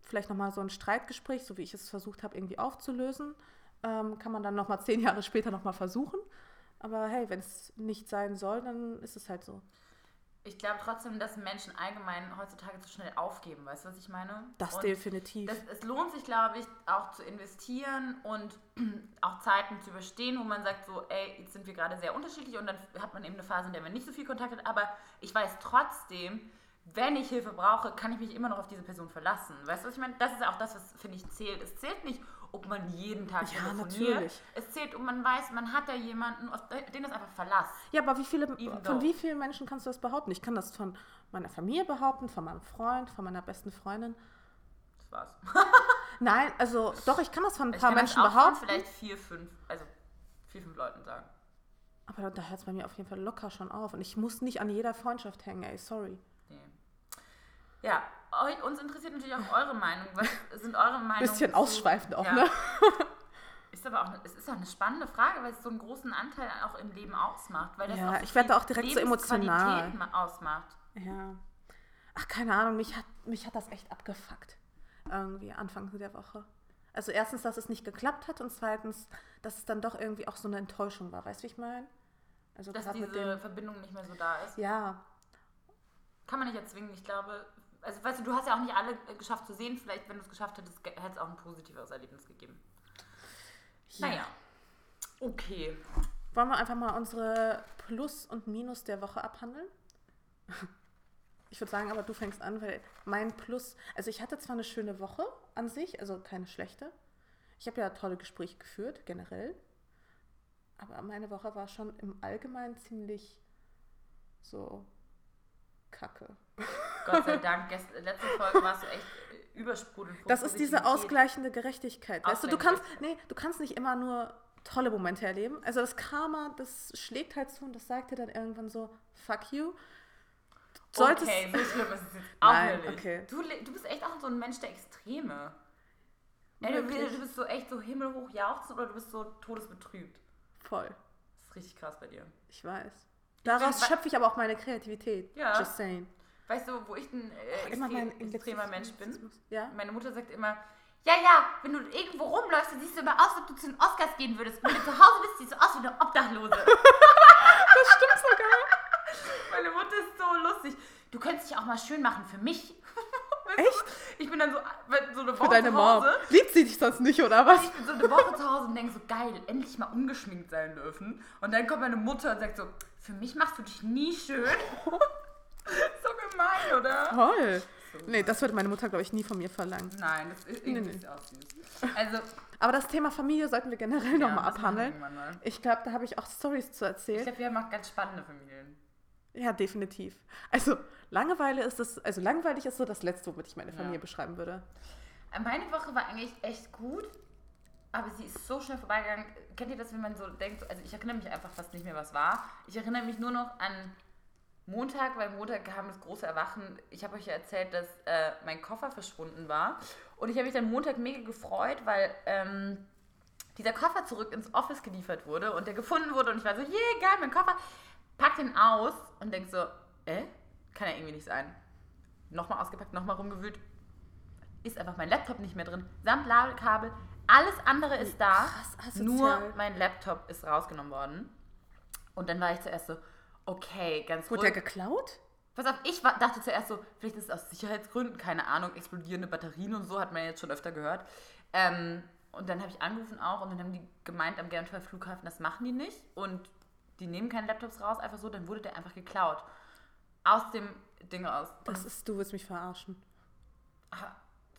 vielleicht nochmal so ein Streitgespräch, so wie ich es versucht habe, irgendwie aufzulösen, ähm, kann man dann nochmal zehn Jahre später nochmal versuchen. Aber hey, wenn es nicht sein soll, dann ist es halt so. Ich glaube trotzdem, dass Menschen allgemein heutzutage zu schnell aufgeben. Weißt du, was ich meine? Das Und definitiv. Das, es lohnt sich, glaube ich, auch zu investieren und auch Zeiten zu überstehen, wo man sagt, so, ey, jetzt sind wir gerade sehr unterschiedlich und dann hat man eben eine Phase, in der man nicht so viel Kontakt hat, aber ich weiß trotzdem, wenn ich Hilfe brauche, kann ich mich immer noch auf diese Person verlassen. Weißt du, was ich meine? Das ist ja auch das, was, finde ich, zählt. Es zählt nicht, ob man jeden Tag Ja, telefoniert. natürlich. Es zählt, ob man weiß, man hat da jemanden, auf den das einfach Verlass. Ja, aber wie viele, Even von though. wie vielen Menschen kannst du das behaupten? Ich kann das von meiner Familie behaupten, von meinem Freund, von meiner besten Freundin. Das war's. Nein, also doch, ich kann das von ein Ich paar kann Menschen das auch von behaupten. vielleicht vier, fünf, also vier, fünf Leuten sagen. Aber da hört es bei mir auf jeden Fall locker schon auf. Und ich muss nicht an jeder Freundschaft hängen, ey, sorry. Nee. Ja, eu, uns interessiert natürlich auch eure Meinung. Was sind eure Meinungen? Bisschen zu- ausschweifend auch, ja. ne? Ist aber auch, eine- es ist auch eine spannende Frage, weil es so einen großen Anteil auch im Leben ausmacht. Weil das Ja, auch ich werde auch direkt so emotional. Ausmacht. Ja. Ach, keine Ahnung, mich hat, mich hat das echt abgefuckt. Irgendwie Anfang der Woche. Also erstens, dass es nicht geklappt hat und zweitens, dass es dann doch irgendwie auch so eine Enttäuschung war. Weißt du, wie ich meine? Also Dass diese. Verbindung nicht mehr so da ist. Ja, Kann man nicht erzwingen. Ich glaube, also weißt du, du hast ja auch nicht alle äh, geschafft zu sehen. Vielleicht, wenn du es geschafft hättest, hätte es auch ein positiveres Erlebnis gegeben. Ja. Naja. Okay. Wollen wir einfach mal unsere Plus und Minus der Woche abhandeln? Ich würde sagen, aber du fängst an, weil mein Plus, also ich hatte zwar eine schöne Woche an sich, also keine schlechte. Ich habe ja tolle Gespräche geführt, generell. Aber meine Woche war schon im Allgemeinen ziemlich so kacke. Gott sei Dank. Gest letzte Folge warst du echt äh, übersprudelnd. vor Das ist diese ausgleichende Gerechtigkeit. Weißt du, du kannst, nee, du kannst nicht immer nur tolle Momente erleben. Also das Karma, das schlägt halt zu und das sagt dir dann irgendwann so, fuck you. Du solltest, okay, so schlimm ist es jetzt auch Nein, nicht. okay. Du, du bist echt auch so ein Mensch der Extreme. Ey, du bist so echt so himmelhoch jauchzend oder du bist so todesbetrübt. voll, Das ist richtig krass bei dir. ich weiß. Daraus wa- schöpfe ich aber auch meine Kreativität. Ja. Just saying. Weißt du, wo ich ein äh, Immer mein extrem, extremer Mensch bin? Ja? Meine Mutter sagt immer, ja, ja, wenn du irgendwo rumläufst, dann siehst du immer aus, als ob du zu den Oscars gehen würdest. Wenn du zu Hause bist, siehst du aus wie eine Obdachlose. Das stimmt sogar. Meine Mutter ist so lustig. Du könntest dich auch mal schön machen für mich. Echt? Ich bin dann so, wenn- so eine Für Woche deine zu Mom. Hause. Liebt sie dich sonst nicht, oder was? Ich bin so eine Woche zu Hause und denke so, geil, endlich mal ungeschminkt sein dürfen. Und dann kommt meine Mutter und sagt so, für mich machst du dich nie schön. so gemein, oder? Toll. Nee, das würde meine Mutter, glaube ich, nie von mir verlangen. Nein, das ist irgendwie Nee, nee. auch süß. Also, Aber das Thema Familie sollten wir generell ja, nochmal abhandeln. mal. Ich glaube, da habe ich auch Stories zu Ich erzählen. glaube, wir haben auch ganz spannende Familien. Ja, definitiv. Also Langeweile ist das, also langweilig ist so das Letzte, womit ich meine Familie Ja. beschreiben würde. Meine Woche war eigentlich echt gut, aber sie ist so schnell vorbeigegangen. Kennt ihr das, wenn man so denkt, so- also ich erinnere mich einfach fast nicht mehr, was war. Ich erinnere mich nur noch an Montag, weil Montag kam das große Erwachen. Ich habe euch ja erzählt, dass äh, mein Koffer verschwunden war. Und ich habe mich dann Montag mega gefreut, weil ähm, dieser Koffer zurück ins Office geliefert wurde und der gefunden wurde. Und ich war so, yeah, geil, mein Koffer. Pack den aus und denk so, äh, kann ja irgendwie nicht sein. Nochmal ausgepackt, nochmal rumgewühlt. Ist einfach mein Laptop nicht mehr drin. Samt Ladekabel. Alles andere ist da. Krass. Nur mein Laptop ist rausgenommen worden. Und dann war ich zuerst so, okay, ganz Wurde ruhig. der geklaut? Pass auf, ich war, dachte zuerst so, vielleicht ist es aus Sicherheitsgründen, keine Ahnung, explodierende Batterien und so, hat man jetzt schon öfter gehört. Ähm, und dann habe ich angerufen auch und dann haben die gemeint am Genfer Flughafen, das machen die nicht und die nehmen keine Laptops raus, einfach so, dann wurde der einfach geklaut. Aus dem Ding raus. Das ist, du willst mich verarschen. Ah,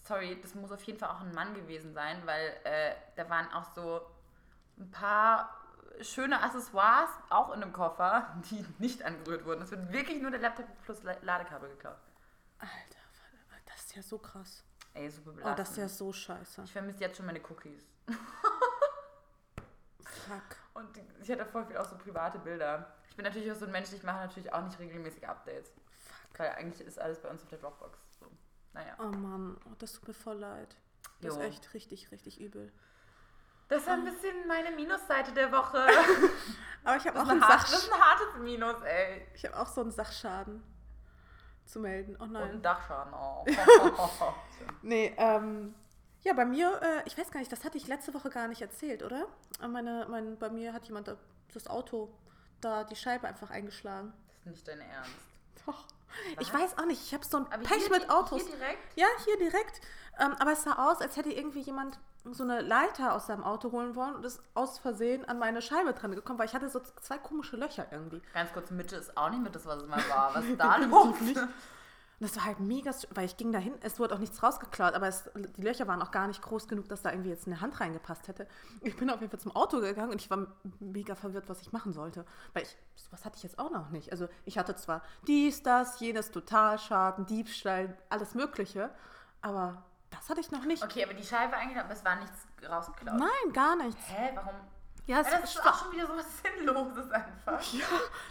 sorry, das muss auf jeden Fall auch ein Mann gewesen sein, weil äh, da waren auch so ein paar schöne Accessoires auch in dem Koffer, die nicht angerührt wurden. Es wird wirklich nur der Laptop plus La- Ladekabel geklaut. Alter, das ist ja so krass. Ey, super Oh, belastend. das ist ja so scheiße. Ich vermisse jetzt schon meine Cookies. Fuck. Und ich hatte voll viel auch so private Bilder. Ich bin natürlich auch so ein Mensch, ich mache natürlich auch nicht regelmäßig Updates. Weil eigentlich ist alles bei uns auf der Dropbox. So. Naja. Oh Mann, oh, das tut mir voll leid. Das Jo. ist echt richtig, richtig übel. Das war ein bisschen meine Minusseite der Woche. Aber ich habe auch, ist, ein einen hart, das Sach ist ein hartes Minus, ey. ich hab auch so einen Sachschaden zu melden. Oh Und nein. ein Dachschaden auch. Nee, ähm, ja, bei mir, äh, ich weiß gar nicht, das hatte ich letzte Woche gar nicht erzählt, oder? Äh, Meine, mein, bei mir hat jemand da- das Auto, da die Scheibe einfach eingeschlagen. das ist nicht dein Ernst. Doch. Ich Was? weiß auch nicht, ich habe so ein Aber Pech hier, mit Autos. Hier direkt? Ja, hier direkt. Ähm, aber es sah aus, als hätte irgendwie jemand so eine Leiter aus seinem Auto holen wollen und ist aus Versehen an meine Scheibe dran gekommen, weil ich hatte so zwei komische Löcher irgendwie. Ganz kurz, Mitte ist auch nicht mit das, was es mal war. Was ist da nicht. Und das war halt mega, weil ich ging dahin, es wurde auch nichts rausgeklaut, aber es, die Löcher waren auch gar nicht groß genug, dass da irgendwie jetzt eine Hand reingepasst hätte. Ich bin auf jeden Fall zum Auto gegangen und ich war mega verwirrt, was ich machen sollte. Weil ich, was hatte ich jetzt auch noch nicht. Also ich hatte zwar dies, das, jenes, Totalschaden, Diebstahl, alles Mögliche, aber das hatte ich noch nicht. Okay, aber die Scheibe eigentlich, aber es war nichts rausgeklaut. Nein, gar nichts. Hä, warum? Ja, Ja, es das ist auch schon wieder so was Sinnloses einfach. Ja,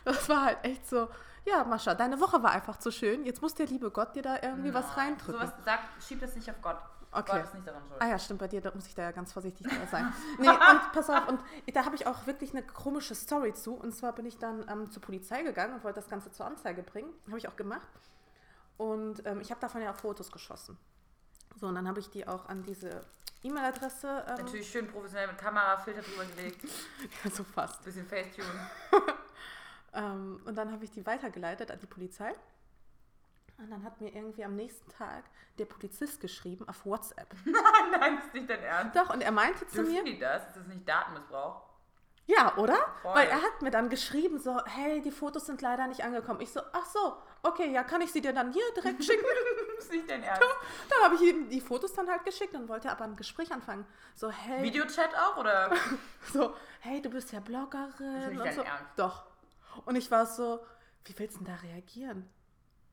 das war halt echt so. Ja, Mascha, deine Woche war einfach zu schön. Jetzt muss der liebe Gott dir da irgendwie was reindrücken. Sowas sagt, schieb das nicht auf Gott. Okay. Gott ist nicht daran schuld. Ah ja, stimmt, bei dir da muss ich da ja ganz vorsichtig sein. Nee, und pass auf, und da habe ich auch wirklich eine komische Story zu. Und zwar bin ich dann ähm, zur Polizei gegangen und wollte das Ganze zur Anzeige bringen. Habe ich auch gemacht. Und ähm, ich habe davon ja auch Fotos geschossen. So, und dann habe ich die auch an diese E-Mail-Adresse, ähm, Natürlich schön professionell mit Kamera, Filter drüber gelegt, so fast. bisschen Facetune. Ähm, und dann habe ich die weitergeleitet an die Polizei. Und dann hat mir irgendwie am nächsten Tag der Polizist geschrieben auf WhatsApp. Nein, ist nicht dein Ernst. Doch, und er meinte zu Dürfen mir, die das? Ist das nicht Datenmissbrauch? Ja, oder? Voll. Weil er hat mir dann geschrieben, so, hey, die Fotos sind leider nicht angekommen. Ich so, ach so, okay, ja, kann ich sie dir dann hier direkt schicken? ist nicht dein Ernst. dann habe ich ihm die Fotos dann halt geschickt und wollte aber ein Gespräch anfangen. So, hey, Videochat auch, oder? so, hey, du bist ja Das Bloggerin. ist nicht dein so. Ernst. Doch. Und ich war so, wie willst du denn da reagieren?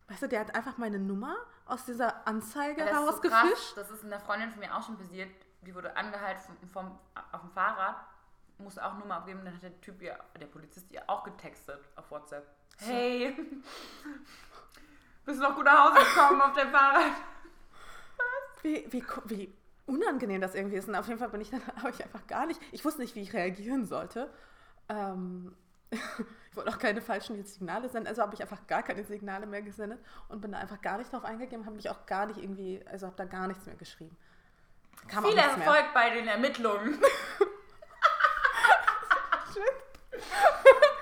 Weißt du, der hat einfach meine Nummer aus dieser Anzeige Das ist so. Das ist einer Freundin von mir auch schon passiert. Die wurde angehalten vom, vom, auf dem Fahrrad, musste auch Nummer abgeben. Dann hat der Typ ihr, der Polizist ihr auch getextet auf WhatsApp. Hey, bist du noch gut nach Hause gekommen auf dem Fahrrad? Wie, wie, wie unangenehm das irgendwie ist. Und auf jeden Fall bin ich dann, habe ich einfach gar nicht, ich wusste nicht, wie ich reagieren sollte. Ähm, ich wollte auch keine falschen Signale senden, also habe ich einfach gar keine Signale mehr gesendet und bin da einfach gar nicht drauf eingegangen, habe mich auch gar nicht irgendwie, also habe da gar nichts mehr geschrieben. Kam Viel nichts mehr. Erfolg bei den Ermittlungen.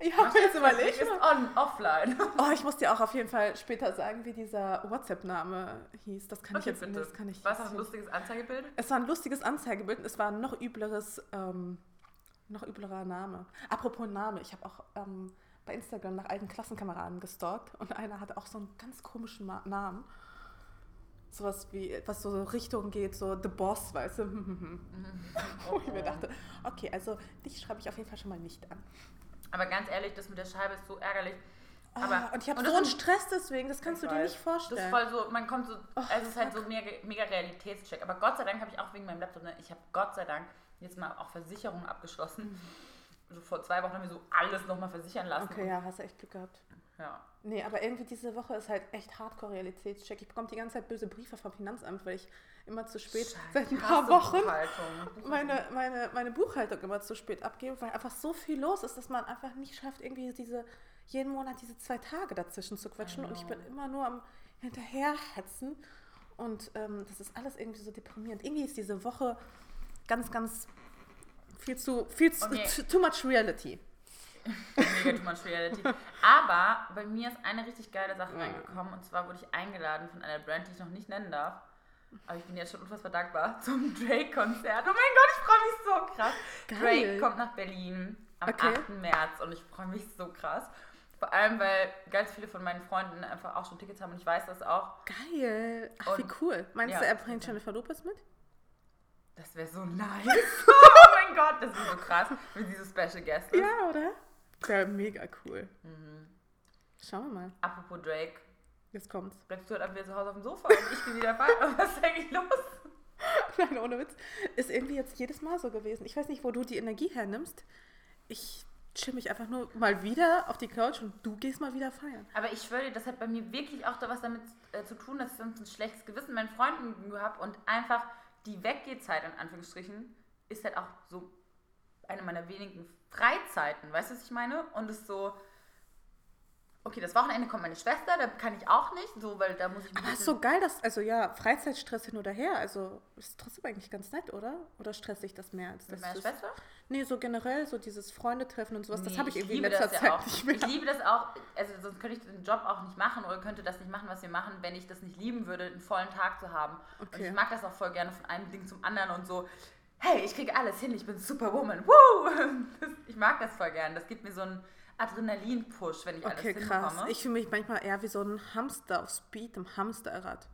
Ich habe jetzt überlegt. ist on, offline. Oh, ich muss dir auch auf jeden Fall später sagen, wie dieser WhatsApp-Name hieß. Das kann ich Okay, jetzt bitte. das kann ich War es auch ein lustiges Anzeigebild? Es war ein lustiges Anzeigebild und es war ein noch übleres, ähm, noch üblerer Name. Apropos Name, ich habe auch ähm, bei Instagram nach alten Klassenkameraden gestalkt und einer hatte auch so einen ganz komischen Namen. Sowas wie, was so Richtung geht, so The Boss, weißt du? Wo ich mir dachte, okay, also dich schreibe ich auf jeden Fall schon mal nicht an. Aber ganz ehrlich, das mit der Scheibe ist so ärgerlich. Oh, Aber- und ich habe so das einen Stress deswegen, das kannst du dir nicht Das vorstellen. ist voll so, man kommt so, Oh, es ist halt so mega, mega Realitätscheck. Aber Gott sei Dank habe ich auch wegen meinem Laptop, ne, ich habe Gott sei Dank jetzt mal auch Versicherungen abgeschlossen. So vor zwei Wochen haben wir so alles nochmal versichern lassen. okay, ja, hast du echt Glück gehabt. Ja. Nee, aber irgendwie diese Woche ist halt echt Hardcore-Realitätscheck. Ich bekomme die ganze Zeit böse Briefe vom Finanzamt, weil ich immer zu spät, Scheiße, seit ein paar Wochen, meine, meine, meine Buchhaltung immer zu spät abgebe, weil einfach so viel los ist, dass man einfach nicht schafft, irgendwie diese, jeden Monat diese zwei Tage dazwischen zu quetschen. Und ich bin immer nur am hinterherhetzen. Und ähm, das ist alles irgendwie so deprimierend. Irgendwie ist diese Woche ganz, ganz viel zu, viel zu, Okay. too, too much reality. Mega too much reality. Aber bei mir ist eine richtig geile Sache Ja. reingekommen. Und zwar wurde ich eingeladen von einer Brand, die ich noch nicht nennen darf. Aber ich bin jetzt schon unfassbar dankbar zum Drake-Konzert. Oh mein Gott, ich freue mich so krass. Geil. Drake kommt nach Berlin am Okay. 8. März und ich freue mich so krass. Vor allem, weil ganz viele von meinen Freunden einfach auch schon Tickets haben und ich weiß das auch. Geil. Ach, wie Und- cool. Meinst ja, du, er bringt total. Jennifer Lopez mit? Das wäre so nice. oh mein Gott, das ist so krass, wenn sie so Special Guest ist. Ja, oder? Wäre mega cool. Mhm. Schauen wir mal. Apropos Drake, Jetzt kommt's. bleibst du heute Abend wieder zu Hause auf dem Sofa und ich bin wieder feiern. Was ist eigentlich los? Nein, ohne Witz. Ist irgendwie jetzt jedes Mal so gewesen. Ich weiß nicht, wo du die Energie hernimmst. Ich chill mich einfach nur mal wieder auf die Couch und du gehst mal wieder feiern. Aber ich schwöre dir, das hat bei mir wirklich auch da was damit äh, zu tun, dass ich sonst ein schlechtes Gewissen meinen Freunden gegenüber habe und einfach die Weggehzeit, in Anführungsstrichen, ist halt auch so eine meiner wenigen Freizeiten. Weißt du, was ich meine? Und es ist so, okay, das Wochenende kommt meine Schwester, da kann ich auch nicht, so, weil da muss ich Aber ist so geil, dass, also ja, Freizeitstress hin oder her, also ist trotzdem eigentlich ganz nett, oder? Oder stresst dich das mehr als mit das? meiner das- Schwester. Nee, so generell, so dieses Freundetreffen und sowas, das Nee, habe ich irgendwie in liebe letzter das ja Zeit auch. nicht mehr. Ich liebe das auch, also sonst könnte ich den Job auch nicht machen oder könnte das nicht machen, was wir machen, wenn ich das nicht lieben würde, einen vollen Tag zu haben. Und Okay. ich mag das auch voll gerne von einem Ding zum anderen und so, hey, ich kriege alles hin, ich bin Superwoman, woo! Das, ich mag das voll gern. Das gibt mir so einen Adrenalin-Push, wenn ich alles Okay, krass. hinbekomme. Ich fühle mich manchmal eher wie so ein Hamster auf Speed im Hamsterrad.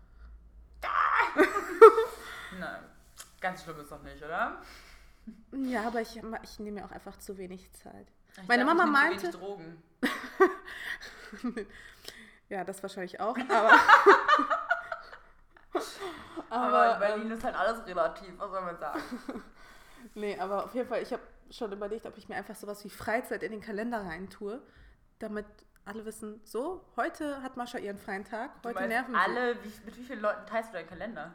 Nein, ganz schlimm ist doch nicht, oder? Ja, aber ich, ich nehme mir auch einfach zu wenig Zeit. Ich Meine glaub, Mama ich nehm zu meinte- wenig Drogen. Ja, das wahrscheinlich auch, aber. Aber, in aber Berlin ähm, ist halt alles relativ, was soll man sagen? nee, aber auf jeden Fall, ich habe schon überlegt, ob ich mir einfach sowas wie Freizeit in den Kalender reintue, damit alle wissen, so, heute hat Mascha ihren freien Tag, heute nerven alle, wie, mit wie vielen Leuten teilst du deinen Kalender?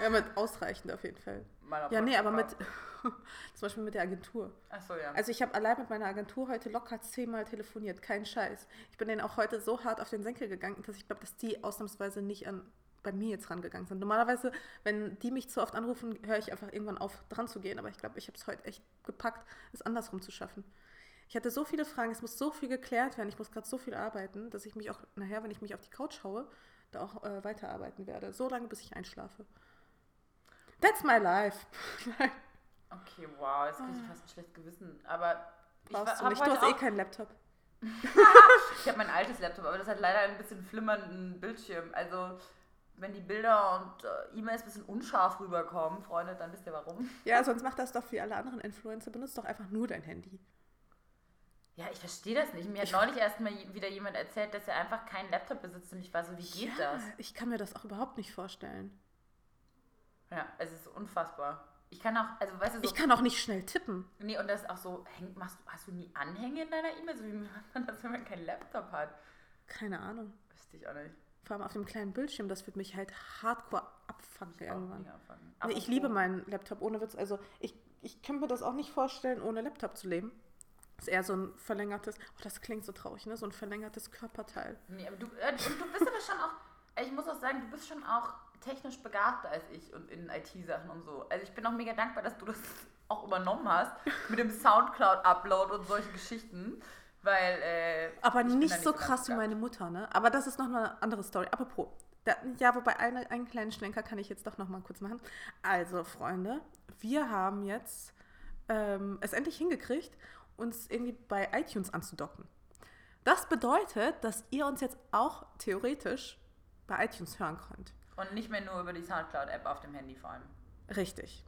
Ja, mit ausreichend auf jeden Fall. Meiner Ja, nee, aber mit, zum Beispiel mit der Agentur. Achso, ja. Also ich habe allein mit meiner Agentur heute locker zehnmal telefoniert, kein Scheiß. Ich bin denen auch heute so hart auf den Senkel gegangen, dass ich glaube, dass die ausnahmsweise nicht an bei mir jetzt rangegangen sind. Normalerweise, wenn die mich zu oft anrufen, höre ich einfach irgendwann auf, dran zu gehen. Aber ich glaube, ich habe es heute echt gepackt, es andersrum zu schaffen. Ich hatte so viele Fragen, es muss so viel geklärt werden, ich muss gerade so viel arbeiten, dass ich mich auch nachher, wenn ich mich auf die Couch haue, da auch äh, weiterarbeiten werde. So lange, bis ich einschlafe. That's my life. Okay, wow, jetzt kriege ich fast ein schlechtes Gewissen. Aber ich brauchst du nicht. Du hast eh keinen Laptop. ich habe mein altes Laptop, aber das hat leider ein bisschen flimmernden Bildschirm. Also wenn die Bilder und äh, E-Mails ein bisschen unscharf rüberkommen, Freunde, dann wisst ihr warum. Ja, sonst mach das doch wie alle anderen Influencer. Benutzt doch einfach nur dein Handy. Ja, ich verstehe das nicht. Mir hat Ich- neulich erst mal wieder jemand erzählt, dass er einfach keinen Laptop besitzt und ich war so, wie geht ja, das? ich kann mir das auch überhaupt nicht vorstellen. Ja, es ist unfassbar. Ich kann auch, also weißt du, so, Ich kann auch nicht schnell tippen. nee, und das ist auch so, häng, machst, hast du nie Anhänge in deiner E-Mail? So wie macht man das, wenn man keinen Laptop hat? Keine Ahnung. Wüsste ich auch nicht. Vor allem auf dem kleinen Bildschirm, das wird mich halt hardcore abfangen irgendwann. nie anfangen. Nee, ich liebe meinen Laptop, ohne Witz. Also ich, ich kann mir das auch nicht vorstellen, ohne Laptop zu leben. ist eher so ein verlängertes, oh, das klingt so traurig, ne? So ein verlängertes Körperteil. Nee, aber du, äh, du bist aber schon auch, ich muss auch sagen, du bist schon auch technisch begabter als ich und in IT-Sachen und so. Also ich bin auch mega dankbar, dass du das auch übernommen hast mit dem Soundcloud-Upload und solche Geschichten, weil äh, Aber nicht so krass wie meine Mutter, ne? Aber das ist noch eine andere Story. Apropos. Da, ja, wobei eine, einen kleinen Schlenker kann ich jetzt doch noch mal kurz machen. Also, Freunde, wir haben jetzt ähm, es endlich hingekriegt, uns irgendwie bei iTunes anzudocken. Das bedeutet, dass ihr uns jetzt auch theoretisch bei iTunes hören könnt. Und nicht mehr nur über die Soundcloud-App auf dem Handy vor allem. Richtig.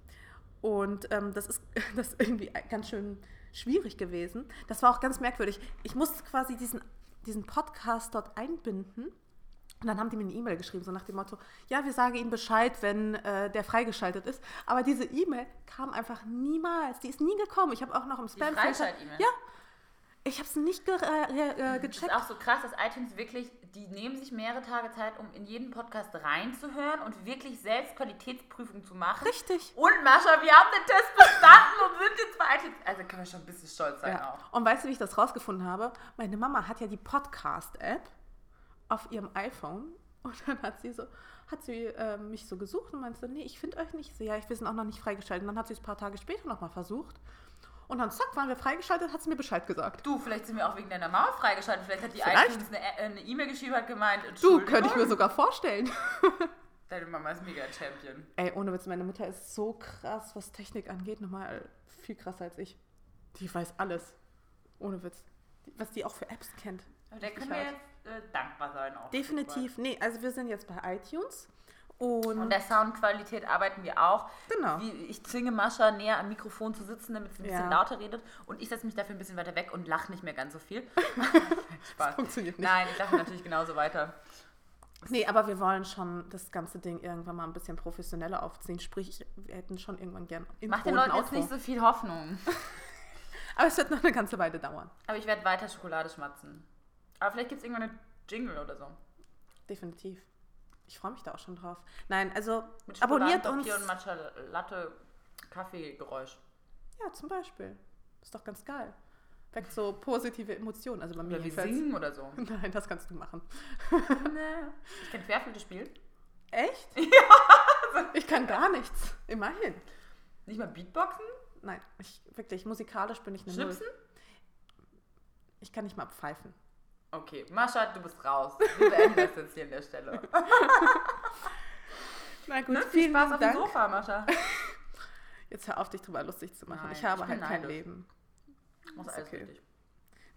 Und ähm, das, ist, das ist irgendwie ganz schön schwierig gewesen. Das war auch ganz merkwürdig. Ich musste quasi diesen diesen Podcast dort einbinden. Und dann haben die mir eine E-Mail geschrieben, so nach dem Motto, ja, wir sagen Ihnen Bescheid, wenn äh, der freigeschaltet ist. Aber diese E-Mail kam einfach niemals. Die ist nie gekommen. Ich habe auch noch im spam Freischalt-E-Mail? Ja. Ich habe es nicht ge äh, äh, Das ist gecheckt. auch so krass, dass iTunes wirklich, die nehmen sich mehrere Tage Zeit, um in jeden Podcast reinzuhören und wirklich selbst Qualitätsprüfung zu machen. Richtig. Und Mascha, wir haben den Test bestanden und sind jetzt bei iTunes. Also können wir schon ein bisschen stolz sein Ja. auch. Und weißt du, wie ich das rausgefunden habe? Meine Mama hat ja die Podcast-App auf ihrem iPhone und dann hat sie so, hat sie äh, mich so gesucht und meinte so, nee, ich finde euch nicht. Ich So, ja, wir sind auch noch nicht freigeschaltet. Und dann hat sie es ein paar Tage später nochmal versucht. Und dann zack, waren wir freigeschaltet, hat sie mir Bescheid gesagt. Du, vielleicht sind wir auch wegen deiner Mama freigeschaltet. Vielleicht hat die Vielleicht. iTunes eine E-Mail geschrieben, hat gemeint, Du, könnte ich mir sogar vorstellen. Deine Mama ist mega Champion. Ey, ohne Witz, meine Mutter ist so krass, was Technik angeht, nochmal viel krasser als ich. Die weiß alles. Ohne Witz. Was die auch für Apps kennt. Der können wir jetzt äh, dankbar sein auch. Definitiv. Nee, also wir sind jetzt bei iTunes. Und, Und der Soundqualität arbeiten wir auch. genau. Wie, ich zwinge Mascha näher am Mikrofon zu sitzen, damit sie ein bisschen Ja. lauter redet. Und ich setze mich dafür ein bisschen weiter weg und lache nicht mehr ganz so viel. Spaß. Funktioniert nicht. Nein, ich lache natürlich genauso weiter. Nee, aber wir wollen schon das ganze Ding irgendwann mal ein bisschen professioneller aufziehen. Sprich, wir hätten schon irgendwann gern Intro Mach den Leuten jetzt nicht so viel Hoffnung. Aber es wird noch eine ganze Weile dauern. Aber ich werde weiter Schokolade schmatzen. Aber vielleicht gibt es irgendwann eine Jingle oder so. Definitiv. Ich freue mich da auch schon drauf. Nein, also Mit abonniert uns. Schokoladenpapier und Matcha Latte Kaffeegeräusch. Ja, zum Beispiel. Ist doch ganz geil. Weckt so positive Emotionen. Also bei mir Oder wir singen oder so. Nein, das kannst du machen. nee. Ich kenne Querflöte spielen. Echt? Ja. Ich kann gar nichts. Immerhin. Nicht mal Beatboxen? Nein, ich, wirklich, musikalisch bin ich eine Null. Schnipsen? Ich kann nicht mal pfeifen. Okay, Mascha, du bist raus. Wir beenden das jetzt hier an der Stelle. Na gut, Ne? Viel Spaß auf dem Dank. Sofa, Mascha. Jetzt hör auf, dich drüber lustig zu machen. Nein, ich habe ich halt kein neidisch. Leben. Muss alles okay. richtig.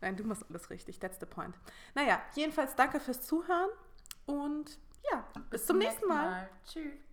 Nein, du machst alles richtig. That's the point. Naja, jedenfalls danke fürs Zuhören und ja, bis, zum nächsten Mal. Tschüss.